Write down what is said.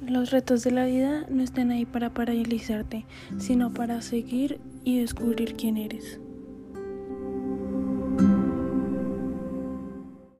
Los retos de la vida no están ahí para paralizarte, sino para seguir y descubrir quién eres.